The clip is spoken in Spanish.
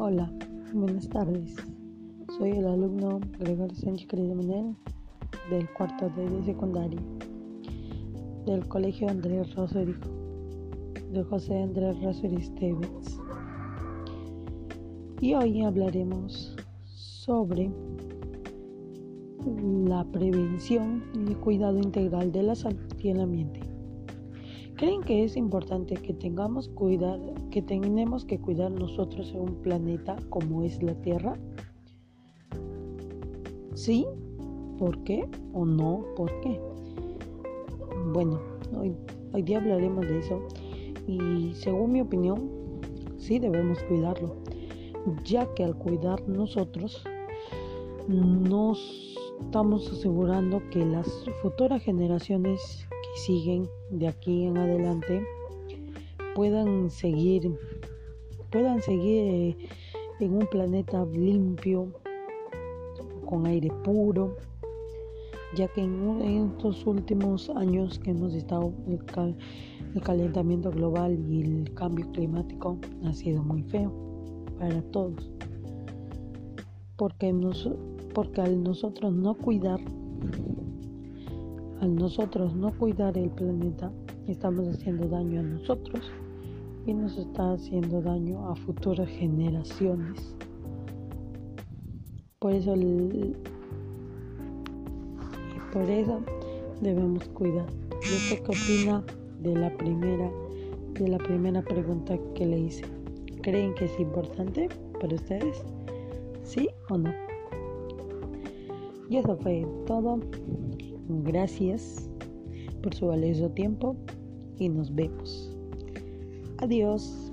Hola, buenas tardes. Soy el alumno Gregorio Sánchez Menel del cuarto de secundaria del Colegio Andrés Rosary de José Andrés Rosary Stevens. Y hoy hablaremos sobre la prevención y cuidado integral de la salud y el ambiente. ¿Creen que es importante que tengamos cuidar, que tenemos que cuidar nosotros en un planeta como es la Tierra? ¿Sí? ¿Por qué? ¿O no? ¿Por qué? Bueno, hoy, hoy día hablaremos de eso y según mi opinión, sí debemos cuidarlo, ya que al cuidar nosotros nos estamos asegurando que las futuras generaciones que siguen de aquí en adelante puedan seguir puedan seguir eh, en un planeta limpio con aire puro ya que en, estos últimos años que hemos estado el, el calentamiento global y el cambio climático ha sido muy feo para todos porque, nos, porque al nosotros no cuidar al nosotros no cuidar el planeta, estamos haciendo daño a nosotros y nos está haciendo daño a futuras generaciones. Por eso, por eso debemos cuidar. ¿Y usted qué opina de la primera, de la primera pregunta que le hice? ¿Creen que es importante para ustedes? ¿Sí o no? Y eso fue todo. Gracias por su valioso tiempo y nos vemos. Adiós.